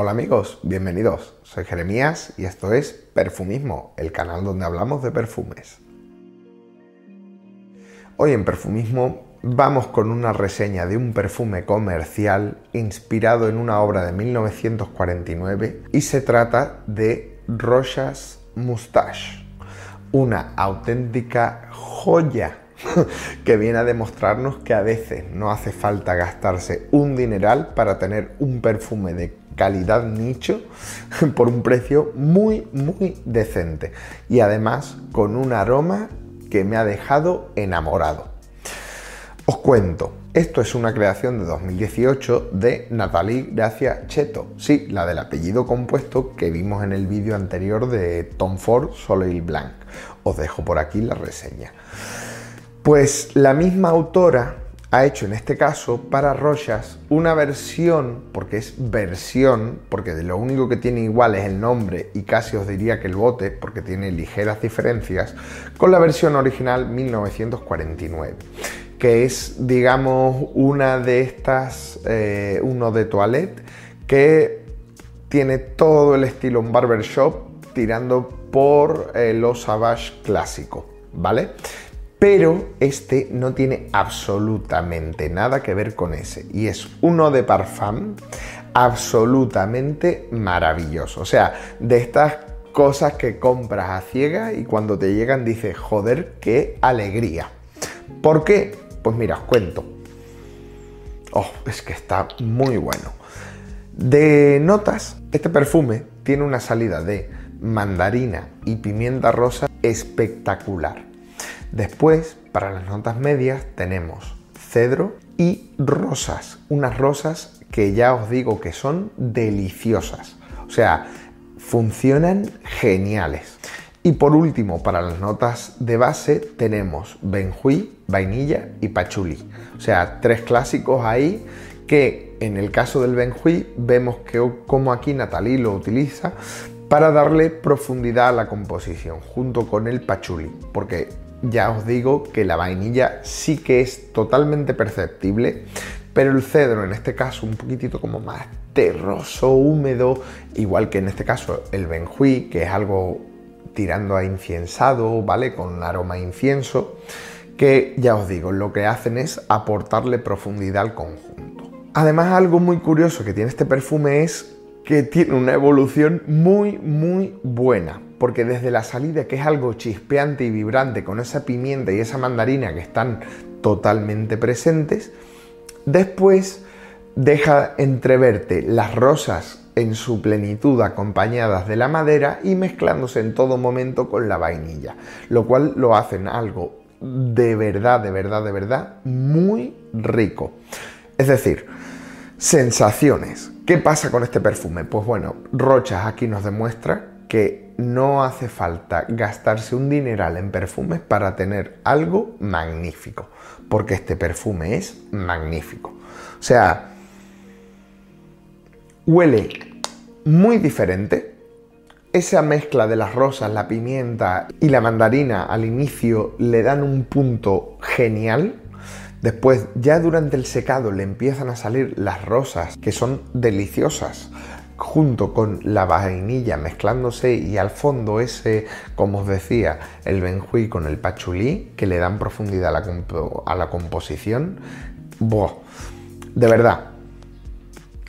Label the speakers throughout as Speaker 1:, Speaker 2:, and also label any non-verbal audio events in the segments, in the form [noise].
Speaker 1: Hola amigos, bienvenidos. Soy Jeremías y esto es Perfumismo, el canal donde hablamos de perfumes. Hoy en Perfumismo vamos con una reseña de un perfume comercial inspirado en una obra de 1949 y se trata de Rochas Moustache, una auténtica joya [laughs] que viene a demostrarnos que a veces no hace falta gastarse un dineral para tener un perfume de calidad nicho [laughs] por un precio muy, muy decente. Y además con un aroma que me ha dejado enamorado. Os cuento, esto es una creación de 2018 de Natalie Gracia Cheto, sí, la del apellido compuesto que vimos en el vídeo anterior de Tom Ford Soleil Blanc. Os dejo por aquí la reseña. Pues la misma autora ha hecho en este caso para Rochas una versión, porque es versión, porque de lo único que tiene igual es el nombre y casi os diría que el bote, porque tiene ligeras diferencias, con la versión original 1949, que es, digamos, una de estas, eh, uno de toilette, que tiene todo el estilo en barbershop tirando por eh, los Savage clásico, ¿vale? Pero este no tiene absolutamente nada que ver con ese y es uno de parfum absolutamente maravilloso. O sea, de estas cosas que compras a ciega y cuando te llegan dices, joder, qué alegría. ¿Por qué? Pues mira, os cuento. Oh, es que está muy bueno. De notas, este perfume tiene una salida de mandarina y pimienta rosa espectacular. Después, para las notas medias, tenemos cedro y rosas. Unas rosas que ya os digo que son deliciosas. O sea, funcionan geniales. Y por último, para las notas de base tenemos benjuí, vainilla y pachuli. O sea, tres clásicos ahí que en el caso del benjuí vemos que como aquí Natalie lo utiliza para darle profundidad a la composición junto con el pachuli, porque ya os digo que la vainilla sí que es totalmente perceptible, pero el cedro en este caso un poquitito como más terroso, húmedo, igual que en este caso el benjuí, que es algo tirando a inciensado, ¿vale? Con aroma incienso, que ya os digo, lo que hacen es aportarle profundidad al conjunto. Además, algo muy curioso que tiene este perfume es que tiene una evolución muy, muy buena porque desde la salida, que es algo chispeante y vibrante, con esa pimienta y esa mandarina que están totalmente presentes, después deja entreverte las rosas en su plenitud acompañadas de la madera y mezclándose en todo momento con la vainilla, lo cual lo hacen algo de verdad, de verdad, de verdad muy rico. Es decir, sensaciones. ¿Qué pasa con este perfume? Pues bueno, Rochas aquí nos demuestra que no hace falta gastarse un dineral en perfumes para tener algo magnífico, porque este perfume es magnífico. O sea, huele muy diferente. Esa mezcla de las rosas, la pimienta y la mandarina al inicio le dan un punto genial. Después, ya durante el secado le empiezan a salir las rosas, que son deliciosas junto con la vainilla mezclándose y al fondo ese, como os decía, el benjuí con el pachulí que le dan profundidad a la, composición. De verdad,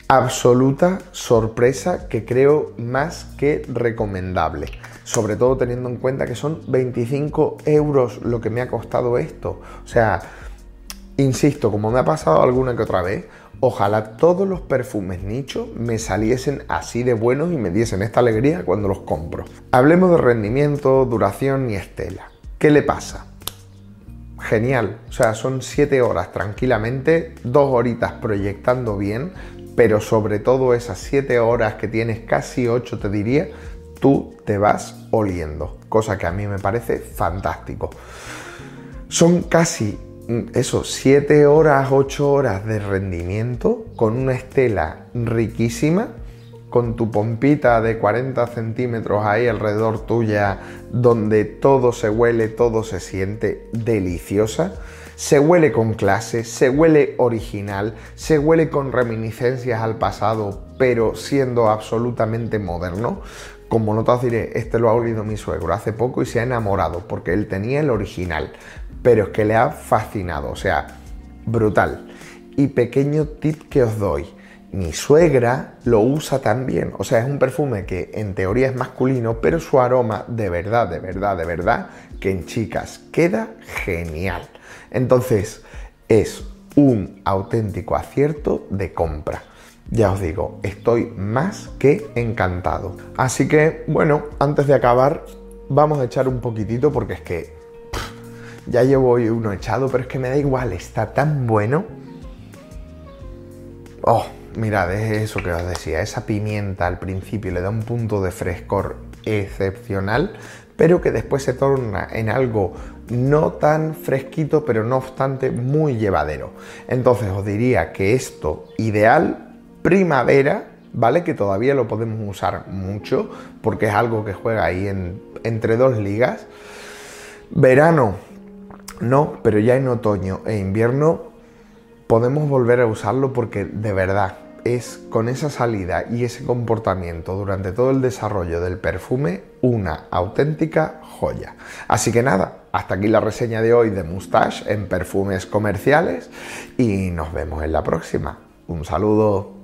Speaker 1: absoluta sorpresa que creo más que recomendable. Sobre todo teniendo en cuenta que son 25 euros lo que me ha costado esto. O sea, insisto, como me ha pasado alguna que otra vez, Ojalá todos los perfumes nicho me saliesen así de buenos y me diesen esta alegría cuando los compro. Hablemos de rendimiento, duración y estela. ¿Qué le pasa? Genial, o sea, son 7 horas tranquilamente, 2 horitas proyectando bien, pero sobre todo esas 7 horas que tienes, casi 8 te diría, tú te vas oliendo, cosa que a mí me parece fantástico. Son casi eso, 7 horas, 8 horas de rendimiento con una estela riquísima, con tu pompita de 40 centímetros ahí alrededor tuya, donde todo se huele, todo se siente deliciosa, Se huele con clase, se huele original, se huele con reminiscencias al pasado, pero siendo absolutamente moderno. Como no te diré, este lo ha olido mi suegro hace poco y se ha enamorado porque él tenía el original, pero es que le ha fascinado, o sea, brutal. Y pequeño tip que os doy, mi suegra lo usa también, o sea, es un perfume que en teoría es masculino, pero su aroma de verdad, de verdad, de verdad, que en chicas queda genial. Entonces, es un auténtico acierto de compra. Ya os digo, estoy más que encantado. Así que, bueno, antes de acabar, vamos a echar un poquitito porque es que ya llevo uno echado, pero es que me da igual, está tan bueno. Oh, mirad, es eso que os decía, esa pimienta al principio le da un punto de frescor excepcional, pero que después se torna en algo no tan fresquito, pero no obstante muy llevadero. Entonces os diría que esto ideal primavera, ¿vale? Que todavía lo podemos usar mucho porque es algo que juega ahí entre dos ligas. Verano, no, pero ya en otoño e invierno podemos volver a usarlo porque de verdad es con esa salida y ese comportamiento durante todo el desarrollo del perfume una auténtica joya. Así que nada, hasta aquí la reseña de hoy de Mustache en perfumes comerciales y nos vemos en la próxima. Un saludo.